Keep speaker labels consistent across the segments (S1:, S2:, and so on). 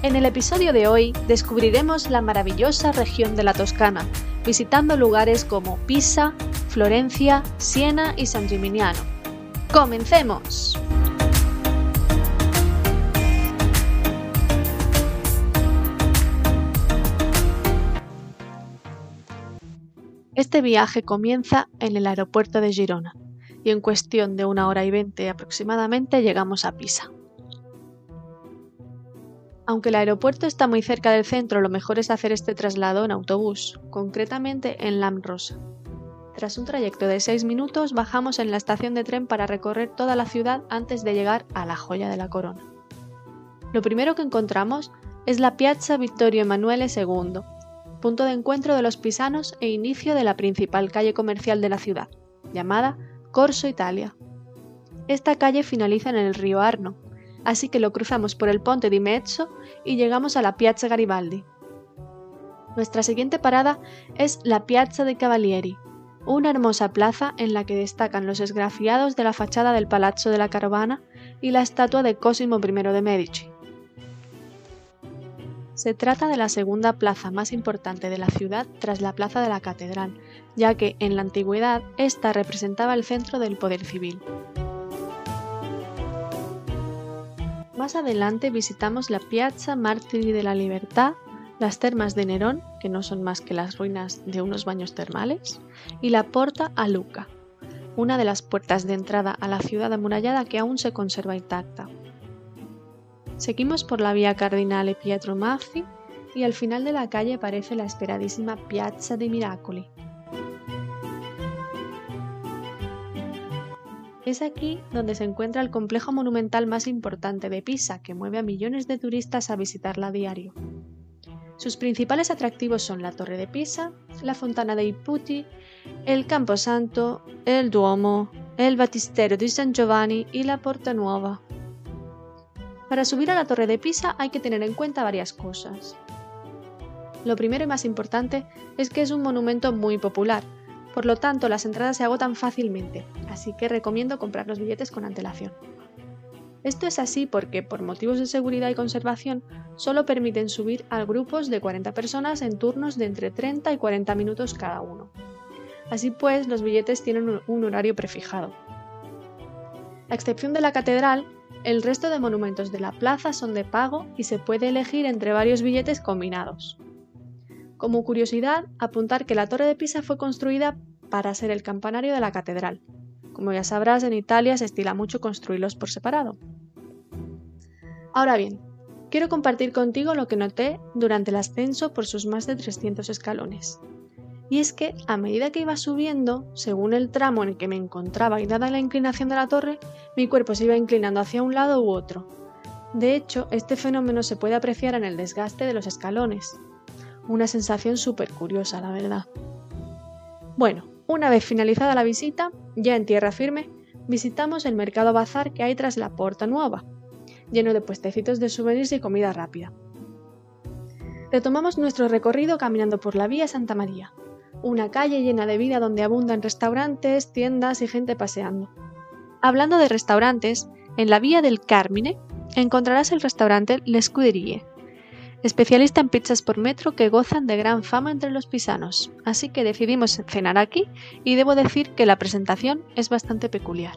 S1: En el episodio de hoy descubriremos la maravillosa región de la Toscana, visitando lugares como Pisa, Florencia, Siena y San Gimignano. ¡Comencemos! Este viaje comienza en el aeropuerto de Girona y en cuestión de una hora y veinte aproximadamente llegamos a Pisa. Aunque el aeropuerto está muy cerca del centro, lo mejor es hacer este traslado en autobús, concretamente en Lamrosa. Tras un trayecto de 6 minutos, bajamos en la estación de tren para recorrer toda la ciudad antes de llegar a la joya de la corona. Lo primero que encontramos es la Piazza Vittorio Emanuele II, punto de encuentro de los pisanos e inicio de la principal calle comercial de la ciudad, llamada Corso Italia. Esta calle finaliza en el río Arno, así que lo cruzamos por el Ponte di Mezzo y llegamos a la Piazza Garibaldi. Nuestra siguiente parada es la Piazza de Cavalieri, una hermosa plaza en la que destacan los esgrafiados de la fachada del Palazzo de la Carovana y la estatua de Cosimo I de Medici. Se trata de la segunda plaza más importante de la ciudad tras la plaza de la Catedral, ya que en la antigüedad esta representaba el centro del poder civil. Más adelante visitamos la Piazza Martiri de la Libertad, las termas de Nerón, que no son más que las ruinas de unos baños termales, y la Porta a Luca, una de las puertas de entrada a la ciudad amurallada que aún se conserva intacta. Seguimos por la vía Cardinale Pietro Maffi y al final de la calle aparece la esperadísima Piazza dei Miracoli, Es aquí donde se encuentra el complejo monumental más importante de Pisa, que mueve a millones de turistas a visitarla a diario. Sus principales atractivos son la Torre de Pisa, la Fontana dei Putti, el Camposanto, el Duomo, el Battistero di San Giovanni y la Porta Nuova. Para subir a la Torre de Pisa hay que tener en cuenta varias cosas. Lo primero y más importante es que es un monumento muy popular, por lo tanto las entradas se agotan fácilmente, así que recomiendo comprar los billetes con antelación. Esto es así porque, por motivos de seguridad y conservación, solo permiten subir a grupos de 40 personas en turnos de entre 30 y 40 minutos cada uno. Así pues, los billetes tienen un horario prefijado. A excepción de la catedral, el resto de monumentos de la plaza son de pago y se puede elegir entre varios billetes combinados. Como curiosidad, apuntar que la Torre de Pisa fue construida para ser el campanario de la catedral. Como ya sabrás, en Italia se estila mucho construirlos por separado. Ahora bien, quiero compartir contigo lo que noté durante el ascenso por sus más de 300 escalones. Y es que a medida que iba subiendo, según el tramo en el que me encontraba y dada la inclinación de la torre, mi cuerpo se iba inclinando hacia un lado u otro. De hecho, este fenómeno se puede apreciar en el desgaste de los escalones. Una sensación súper curiosa, la verdad. Bueno, una vez finalizada la visita, ya en tierra firme, visitamos el mercado bazar que hay tras la Porta Nueva, lleno de puestecitos de souvenirs y comida rápida. Retomamos nuestro recorrido caminando por la Vía Santa María, una calle llena de vida donde abundan restaurantes, tiendas y gente paseando. Hablando de restaurantes, en la Vía del Carmine encontrarás el restaurante L'Escuderie, especialista en pizzas por metro que gozan de gran fama entre los pisanos, así que decidimos cenar aquí y debo decir que la presentación es bastante peculiar.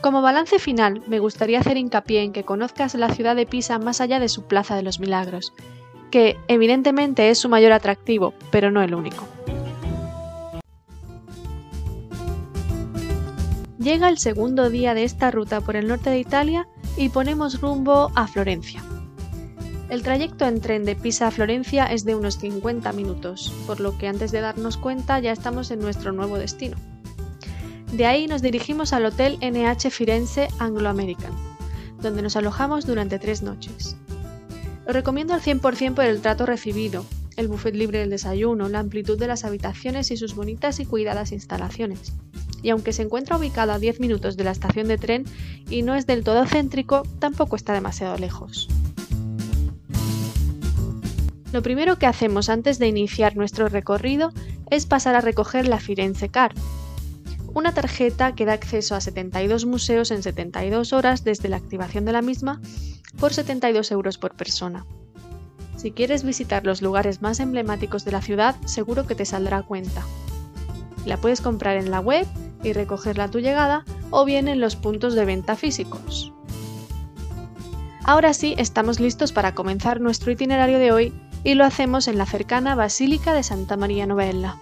S1: Como balance final, me gustaría hacer hincapié en que conozcas la ciudad de Pisa más allá de su Plaza de los Milagros, que evidentemente es su mayor atractivo, pero no el único. Llega el segundo día de esta ruta por el norte de Italia y ponemos rumbo a Florencia. El trayecto en tren de Pisa a Florencia es de unos 50 minutos, por lo que antes de darnos cuenta ya estamos en nuestro nuevo destino. De ahí nos dirigimos al Hotel NH Firenze Anglo American, donde nos alojamos durante tres noches. Lo recomiendo al 100% por el trato recibido, el buffet libre del desayuno, la amplitud de las habitaciones y sus bonitas y cuidadas instalaciones. Y aunque se encuentra ubicado a 10 minutos de la estación de tren y no es del todo céntrico, tampoco está demasiado lejos. Lo primero que hacemos antes de iniciar nuestro recorrido es pasar a recoger la Firenze Card, una tarjeta que da acceso a 72 museos en 72 horas desde la activación de la misma por 72 euros por persona. Si quieres visitar los lugares más emblemáticos de la ciudad, seguro que te saldrá a cuenta. La puedes comprar en la web y recogerla a tu llegada o bien en los puntos de venta físicos. Ahora sí, estamos listos para comenzar nuestro itinerario de hoy y lo hacemos en la cercana Basílica de Santa María Novella.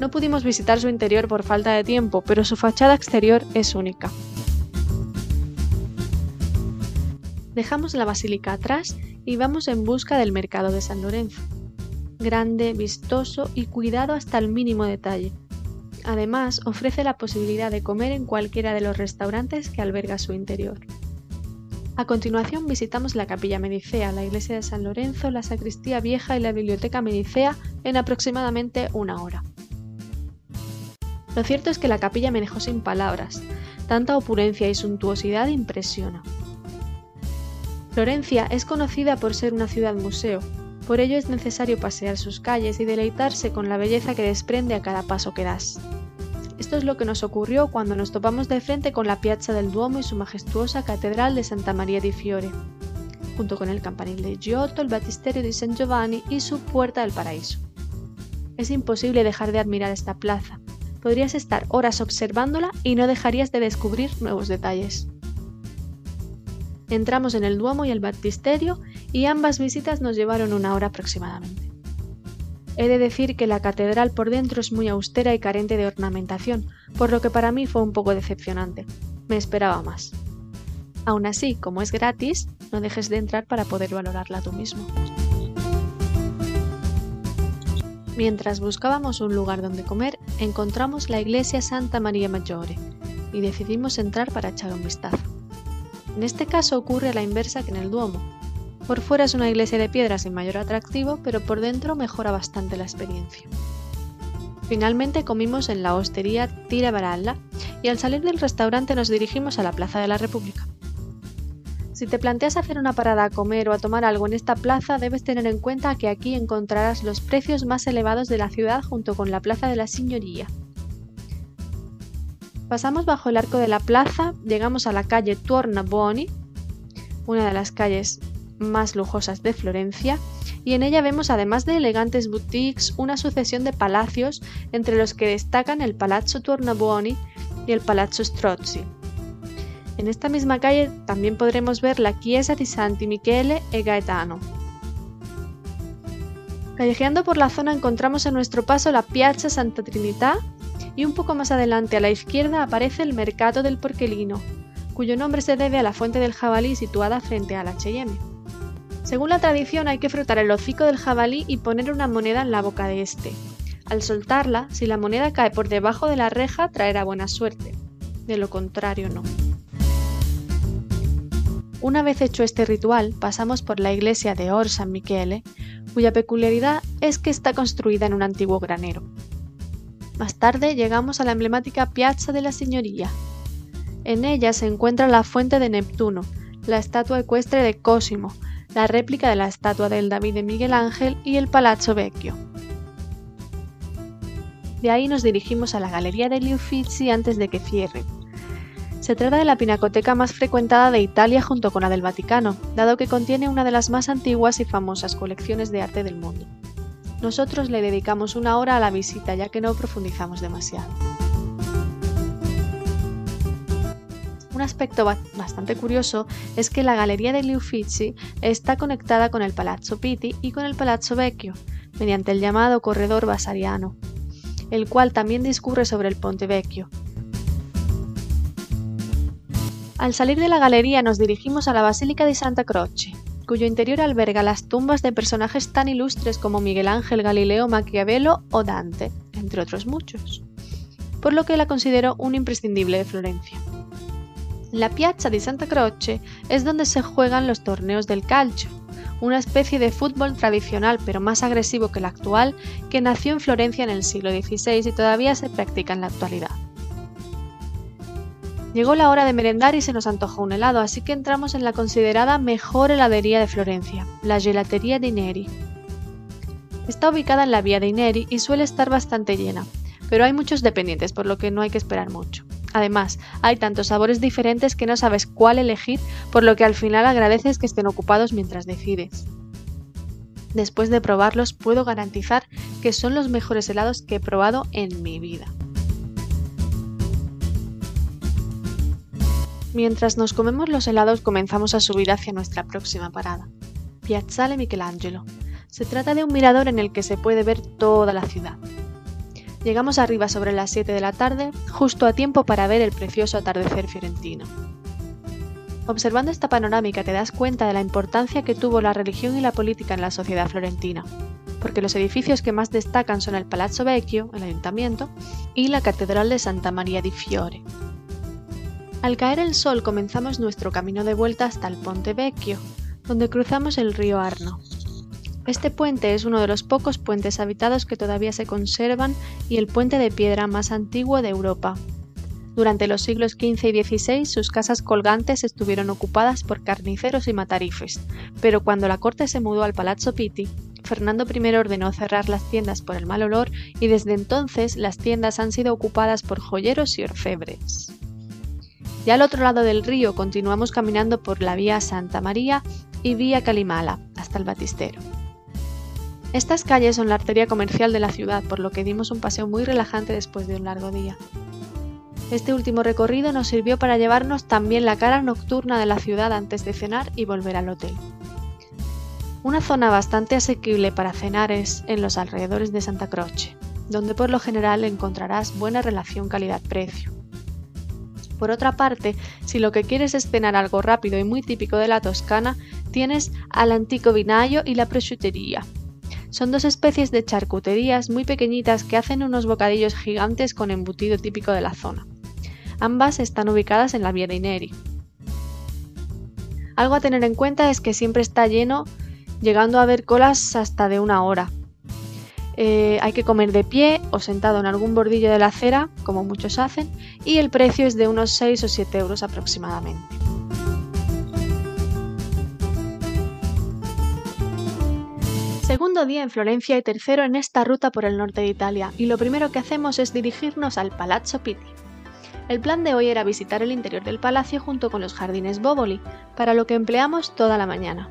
S1: No pudimos visitar su interior por falta de tiempo, pero su fachada exterior es única. Dejamos la basílica atrás y vamos en busca del mercado de San Lorenzo. Grande, vistoso y cuidado hasta el mínimo detalle. Además, ofrece la posibilidad de comer en cualquiera de los restaurantes que alberga su interior. A continuación visitamos la capilla Medicea, la iglesia de San Lorenzo, la sacristía vieja y la biblioteca Medicea en aproximadamente una hora. Lo cierto es que la capilla me dejó sin palabras. Tanta opulencia y suntuosidad impresiona. Florencia es conocida por ser una ciudad museo, por ello es necesario pasear sus calles y deleitarse con la belleza que desprende a cada paso que das. Esto es lo que nos ocurrió cuando nos topamos de frente con la Piazza del Duomo y su majestuosa Catedral de Santa María di Fiore, junto con el campanil de Giotto, el Battisterio di San Giovanni y su Puerta del Paraíso. Es imposible dejar de admirar esta plaza, podrías estar horas observándola y no dejarías de descubrir nuevos detalles. Entramos en el Duomo y el Baptisterio y ambas visitas nos llevaron una hora aproximadamente. He de decir que la catedral por dentro es muy austera y carente de ornamentación, por lo que para mí fue un poco decepcionante. Me esperaba más. Aún así, como es gratis, no dejes de entrar para poder valorarla tú mismo. Mientras buscábamos un lugar donde comer, encontramos la iglesia Santa María Maggiore y decidimos entrar para echar un vistazo. En este caso ocurre a la inversa que en el Duomo. Por fuera es una iglesia de piedra sin mayor atractivo, pero por dentro mejora bastante la experiencia. Finalmente comimos en la hostería Tira Baralla y al salir del restaurante nos dirigimos a la Plaza de la República. Si te planteas hacer una parada a comer o a tomar algo en esta plaza, debes tener en cuenta que aquí encontrarás los precios más elevados de la ciudad junto con la Plaza de la Signoría. Pasamos bajo el arco de la plaza, llegamos a la calle Tuorna Buoni, una de las calles más lujosas de Florencia, y en ella vemos además de elegantes boutiques una sucesión de palacios entre los que destacan el Palazzo Buoni y el Palazzo Strozzi. En esta misma calle también podremos ver la Chiesa di Santi Michele e Gaetano. Callejeando por la zona encontramos a nuestro paso la Piazza Santa Trinità y un poco más adelante a la izquierda aparece el Mercado del Porquelino, cuyo nombre se debe a la fuente del jabalí situada frente al H&M. Según la tradición hay que frotar el hocico del jabalí y poner una moneda en la boca de este. Al soltarla, si la moneda cae por debajo de la reja traerá buena suerte. De lo contrario no. Una vez hecho este ritual, pasamos por la iglesia de Or San Michele, cuya peculiaridad es que está construida en un antiguo granero. Más tarde llegamos a la emblemática Piazza de la Signoria. En ella se encuentra la fuente de Neptuno, la estatua ecuestre de Cosimo, la réplica de la estatua del David de Miguel Ángel y el Palazzo Vecchio. De ahí nos dirigimos a la Galería degli Uffizi antes de que cierre, se trata de la pinacoteca más frecuentada de Italia junto con la del Vaticano, dado que contiene una de las más antiguas y famosas colecciones de arte del mundo. Nosotros le dedicamos una hora a la visita ya que no profundizamos demasiado. Un aspecto bastante curioso es que la Galería degli Uffizi está conectada con el Palazzo Pitti y con el Palazzo Vecchio, mediante el llamado corredor basariano, el cual también discurre sobre el Ponte Vecchio, al salir de la galería nos dirigimos a la Basílica de Santa Croce, cuyo interior alberga las tumbas de personajes tan ilustres como Miguel Ángel, Galileo, Maquiavelo o Dante, entre otros muchos, por lo que la considero un imprescindible de Florencia. La Piazza di Santa Croce es donde se juegan los torneos del calcio, una especie de fútbol tradicional pero más agresivo que el actual que nació en Florencia en el siglo XVI y todavía se practica en la actualidad. Llegó la hora de merendar y se nos antojó un helado, así que entramos en la considerada mejor heladería de Florencia, la Gelatería di Neri. Está ubicada en la vía de Ineri y suele estar bastante llena, pero hay muchos dependientes, por lo que no hay que esperar mucho. Además, hay tantos sabores diferentes que no sabes cuál elegir, por lo que al final agradeces que estén ocupados mientras decides. Después de probarlos, puedo garantizar que son los mejores helados que he probado en mi vida. Mientras nos comemos los helados comenzamos a subir hacia nuestra próxima parada, Piazzale Michelangelo. Se trata de un mirador en el que se puede ver toda la ciudad. Llegamos arriba sobre las 7 de la tarde, justo a tiempo para ver el precioso atardecer fiorentino. Observando esta panorámica te das cuenta de la importancia que tuvo la religión y la política en la sociedad florentina, porque los edificios que más destacan son el Palazzo Vecchio, el ayuntamiento, y la Catedral de Santa María di Fiore, al caer el sol comenzamos nuestro camino de vuelta hasta el Ponte Vecchio, donde cruzamos el río Arno. Este puente es uno de los pocos puentes habitados que todavía se conservan y el puente de piedra más antiguo de Europa. Durante los siglos XV y XVI sus casas colgantes estuvieron ocupadas por carniceros y matarifes, pero cuando la corte se mudó al Palazzo Pitti, Fernando I ordenó cerrar las tiendas por el mal olor y desde entonces las tiendas han sido ocupadas por joyeros y orfebres. Ya al otro lado del río continuamos caminando por la vía Santa María y vía Calimala hasta el Batistero. Estas calles son la arteria comercial de la ciudad, por lo que dimos un paseo muy relajante después de un largo día. Este último recorrido nos sirvió para llevarnos también la cara nocturna de la ciudad antes de cenar y volver al hotel. Una zona bastante asequible para cenar es en los alrededores de Santa Croce, donde por lo general encontrarás buena relación calidad-precio. Por otra parte, si lo que quieres es cenar algo rápido y muy típico de la Toscana, tienes al antico vinayo y la prosciuttería. Son dos especies de charcuterías muy pequeñitas que hacen unos bocadillos gigantes con embutido típico de la zona. Ambas están ubicadas en la vía de Ineri. Algo a tener en cuenta es que siempre está lleno, llegando a haber colas hasta de una hora, eh, hay que comer de pie o sentado en algún bordillo de la acera, como muchos hacen, y el precio es de unos 6 o 7 euros aproximadamente. Segundo día en Florencia y tercero en esta ruta por el norte de Italia, y lo primero que hacemos es dirigirnos al Palazzo Pitti. El plan de hoy era visitar el interior del palacio junto con los jardines Boboli, para lo que empleamos toda la mañana.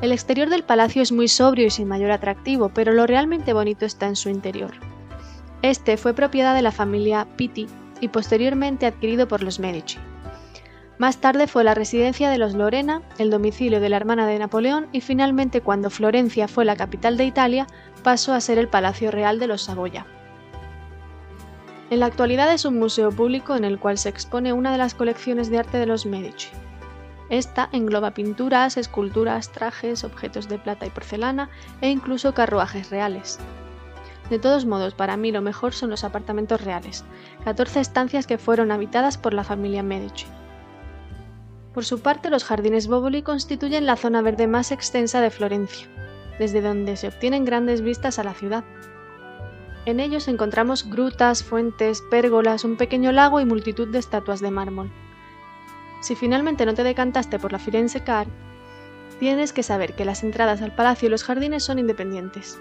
S1: El exterior del palacio es muy sobrio y sin mayor atractivo, pero lo realmente bonito está en su interior. Este fue propiedad de la familia Pitti y posteriormente adquirido por los Medici. Más tarde fue la residencia de los Lorena, el domicilio de la hermana de Napoleón y finalmente cuando Florencia fue la capital de Italia pasó a ser el Palacio Real de los Saboya. En la actualidad es un museo público en el cual se expone una de las colecciones de arte de los Medici. Esta engloba pinturas, esculturas, trajes, objetos de plata y porcelana e incluso carruajes reales. De todos modos, para mí lo mejor son los apartamentos reales, 14 estancias que fueron habitadas por la familia Medici. Por su parte, los jardines Boboli constituyen la zona verde más extensa de Florencia, desde donde se obtienen grandes vistas a la ciudad. En ellos encontramos grutas, fuentes, pérgolas, un pequeño lago y multitud de estatuas de mármol. Si finalmente no te decantaste por la Firenze Car, tienes que saber que las entradas al palacio y los jardines son independientes.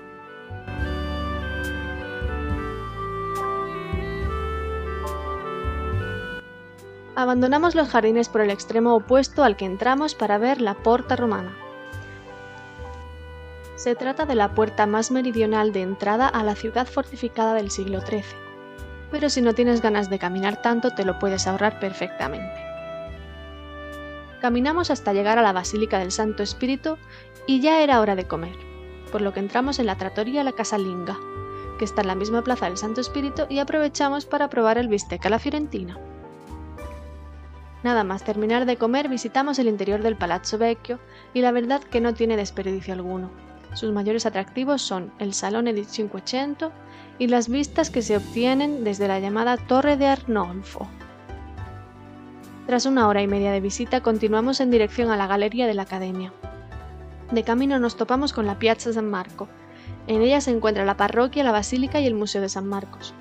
S1: Abandonamos los jardines por el extremo opuesto al que entramos para ver la Porta Romana. Se trata de la puerta más meridional de entrada a la ciudad fortificada del siglo XIII, pero si no tienes ganas de caminar tanto te lo puedes ahorrar perfectamente. Caminamos hasta llegar a la Basílica del Santo Espíritu y ya era hora de comer, por lo que entramos en la trattoria La Casalinga, que está en la misma plaza del Santo Espíritu y aprovechamos para probar el bistec a la fiorentina. Nada más terminar de comer visitamos el interior del Palazzo Vecchio y la verdad que no tiene desperdicio alguno. Sus mayores atractivos son el Salone di Cinquecento y las vistas que se obtienen desde la llamada Torre de Arnolfo, tras una hora y media de visita, continuamos en dirección a la galería de la Academia. De camino nos topamos con la Piazza San Marco. En ella se encuentra la parroquia, la basílica y el Museo de San Marcos.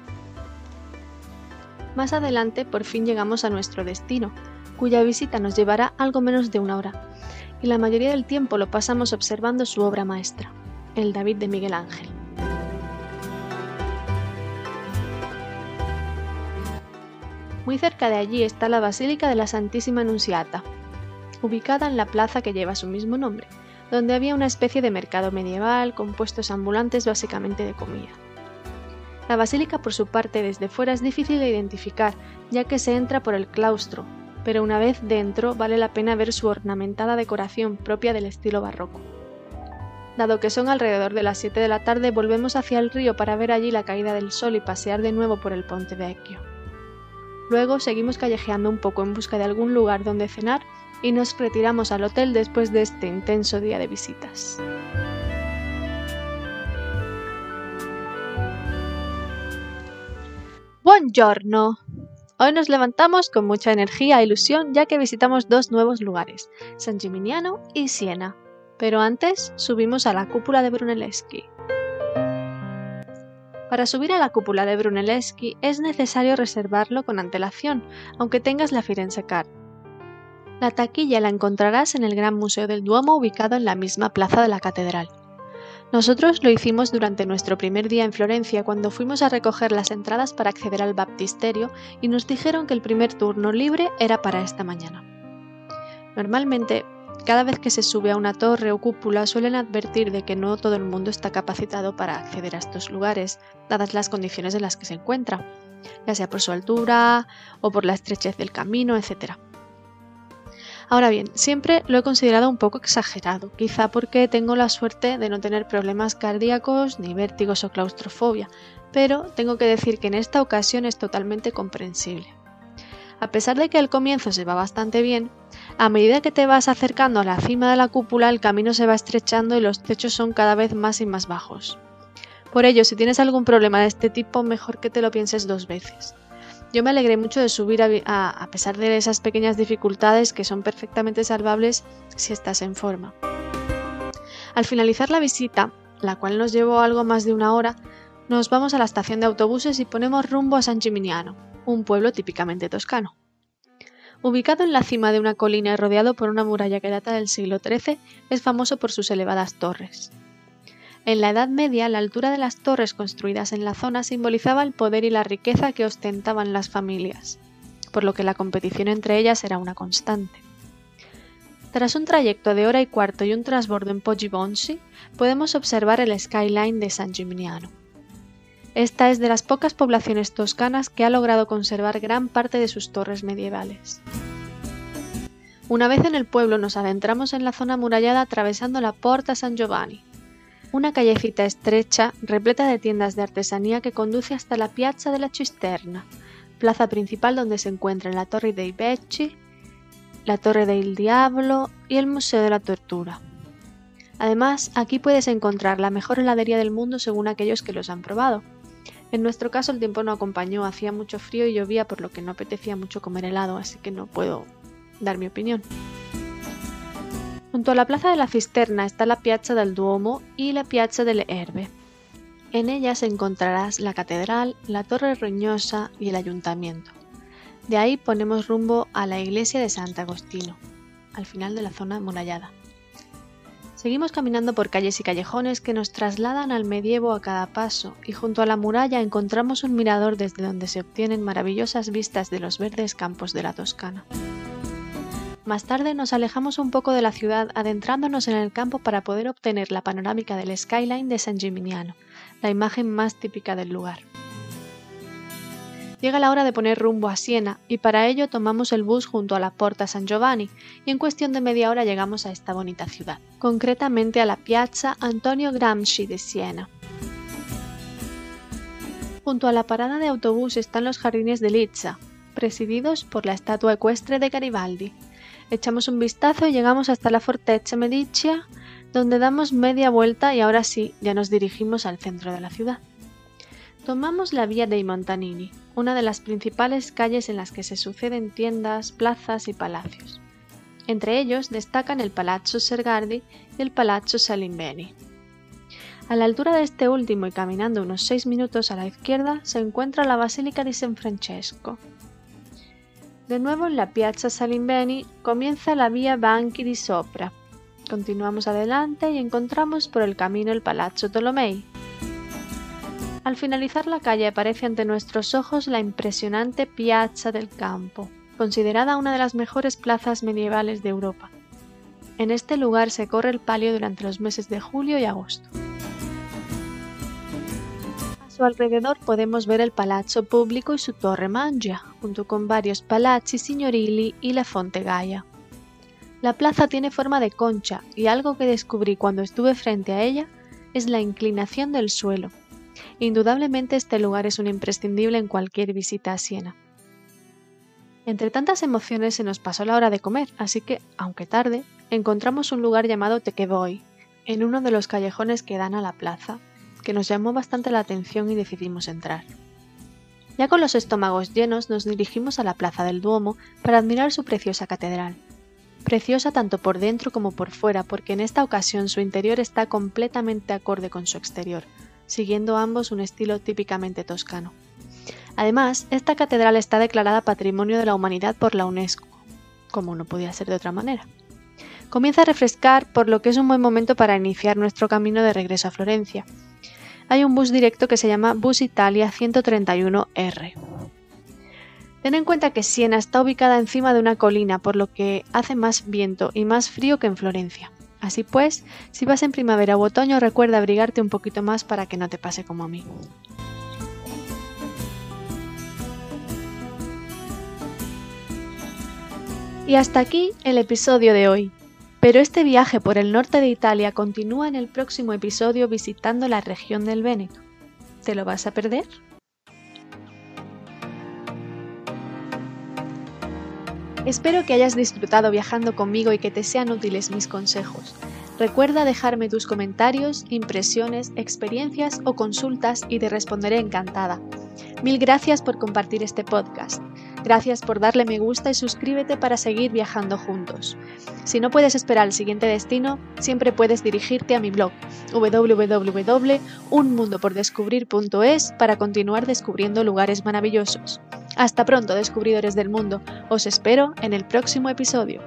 S1: Más adelante por fin llegamos a nuestro destino, cuya visita nos llevará algo menos de una hora, y la mayoría del tiempo lo pasamos observando su obra maestra, el David de Miguel Ángel. Muy cerca de allí está la Basílica de la Santísima Anunciata, ubicada en la plaza que lleva su mismo nombre, donde había una especie de mercado medieval con puestos ambulantes básicamente de comida. La basílica por su parte desde fuera es difícil de identificar, ya que se entra por el claustro, pero una vez dentro vale la pena ver su ornamentada decoración propia del estilo barroco. Dado que son alrededor de las 7 de la tarde, volvemos hacia el río para ver allí la caída del sol y pasear de nuevo por el Ponte Vecchio. Luego seguimos callejeando un poco en busca de algún lugar donde cenar y nos retiramos al hotel después de este intenso día de visitas. Buongiorno. Hoy nos levantamos con mucha energía e ilusión ya que visitamos dos nuevos lugares, San Gimignano y Siena. Pero antes subimos a la cúpula de Brunelleschi. Para subir a la cúpula de Brunelleschi es necesario reservarlo con antelación, aunque tengas la Firenze Card. La taquilla la encontrarás en el Gran Museo del Duomo ubicado en la misma plaza de la catedral. Nosotros lo hicimos durante nuestro primer día en Florencia cuando fuimos a recoger las entradas para acceder al baptisterio y nos dijeron que el primer turno libre era para esta mañana. Normalmente, cada vez que se sube a una torre o cúpula suelen advertir de que no todo el mundo está capacitado para acceder a estos lugares, dadas las condiciones en las que se encuentra, ya sea por su altura o por la estrechez del camino, etc. Ahora bien, siempre lo he considerado un poco exagerado, quizá porque tengo la suerte de no tener problemas cardíacos, ni vértigos o claustrofobia, pero tengo que decir que en esta ocasión es totalmente comprensible. A pesar de que al comienzo se va bastante bien, a medida que te vas acercando a la cima de la cúpula el camino se va estrechando y los techos son cada vez más y más bajos. Por ello, si tienes algún problema de este tipo, mejor que te lo pienses dos veces. Yo me alegré mucho de subir a, pesar de esas pequeñas dificultades que son perfectamente salvables si estás en forma. Al finalizar la visita, la cual nos llevó algo más de una hora, nos vamos a la estación de autobuses y ponemos rumbo a San Gimignano, un pueblo típicamente toscano. Ubicado en la cima de una colina y rodeado por una muralla que data del siglo XIII, es famoso por sus elevadas torres. En la Edad Media, la altura de las torres construidas en la zona simbolizaba el poder y la riqueza que ostentaban las familias, por lo que la competición entre ellas era una constante. Tras un trayecto de hora y cuarto y un transbordo en Poggibonsi, podemos observar el skyline de San Gimignano. Esta es de las pocas poblaciones toscanas que ha logrado conservar gran parte de sus torres medievales. Una vez en el pueblo nos adentramos en la zona amurallada atravesando la Porta San Giovanni, una callecita estrecha, repleta de tiendas de artesanía que conduce hasta la Piazza de la Cisterna, plaza principal donde se encuentran la Torre dei Becci, la Torre del Diablo y el Museo de la Tortura. Además, aquí puedes encontrar la mejor heladería del mundo según aquellos que los han probado. En nuestro caso el tiempo no acompañó, hacía mucho frío y llovía por lo que no apetecía mucho comer helado, así que no puedo dar mi opinión. Junto a la plaza de la Cisterna está la Piazza del Duomo y la Piazza delle Erbe. En ellas encontrarás la catedral, la torre roñosa y el ayuntamiento. De ahí ponemos rumbo a la iglesia de Sant'Agostino, al final de la zona amurallada. Seguimos caminando por calles y callejones que nos trasladan al medievo a cada paso y junto a la muralla encontramos un mirador desde donde se obtienen maravillosas vistas de los verdes campos de la Toscana. Más tarde nos alejamos un poco de la ciudad adentrándonos en el campo para poder obtener la panorámica del skyline de San Gimignano, la imagen más típica del lugar. Llega la hora de poner rumbo a Siena y para ello tomamos el bus junto a la Porta San Giovanni y en cuestión de media hora llegamos a esta bonita ciudad, concretamente a la Piazza Antonio Gramsci de Siena. Junto a la parada de autobús están los jardines de Lizza, presididos por la estatua ecuestre de Garibaldi, Echamos un vistazo y llegamos hasta la Fortezza Medicea, donde damos media vuelta y ahora sí, ya nos dirigimos al centro de la ciudad. Tomamos la Vía dei Montanini, una de las principales calles en las que se suceden tiendas, plazas y palacios. Entre ellos destacan el Palazzo Sergardi y el Palazzo Salimbeni. A la altura de este último y caminando unos 6 minutos a la izquierda se encuentra la Basílica di San Francesco. De nuevo en la Piazza Salimbeni comienza la Vía Banchi di Sopra. Continuamos adelante y encontramos por el camino el Palazzo Tolomei. Al finalizar la calle aparece ante nuestros ojos la impresionante Piazza del Campo, considerada una de las mejores plazas medievales de Europa. En este lugar se corre el palio durante los meses de julio y agosto. Alrededor podemos ver el Palazzo Público y su Torre Mangia, junto con varios palazzi signorili y la Fonte Gaia. La plaza tiene forma de concha y algo que descubrí cuando estuve frente a ella es la inclinación del suelo. Indudablemente este lugar es un imprescindible en cualquier visita a Siena. Entre tantas emociones se nos pasó la hora de comer, así que, aunque tarde, encontramos un lugar llamado Tequeboy, en uno de los callejones que dan a la plaza, que nos llamó bastante la atención y decidimos entrar. Ya con los estómagos llenos nos dirigimos a la plaza del Duomo para admirar su preciosa catedral. Preciosa tanto por dentro como por fuera, porque en esta ocasión su interior está completamente acorde con su exterior, siguiendo ambos un estilo típicamente toscano. Además, esta catedral está declarada Patrimonio de la Humanidad por la UNESCO, como no podía ser de otra manera. Comienza a refrescar, por lo que es un buen momento para iniciar nuestro camino de regreso a Florencia. Hay un bus directo que se llama Bus Italia 131R. Ten en cuenta que Siena está ubicada encima de una colina, por lo que hace más viento y más frío que en Florencia. Así pues, si vas en primavera u otoño, recuerda abrigarte un poquito más para que no te pase como a mí. Y hasta aquí el episodio de hoy. Pero este viaje por el norte de Italia continúa en el próximo episodio visitando la región del Véneto. ¿Te lo vas a perder? Espero que hayas disfrutado viajando conmigo y que te sean útiles mis consejos. Recuerda dejarme tus comentarios, impresiones, experiencias o consultas y te responderé encantada. Mil gracias por compartir este podcast. Gracias por darle me gusta y suscríbete para seguir viajando juntos. Si no puedes esperar el siguiente destino, siempre puedes dirigirte a mi blog www.unmundopordescubrir.es para continuar descubriendo lugares maravillosos. Hasta pronto, descubridores del mundo. Os espero en el próximo episodio.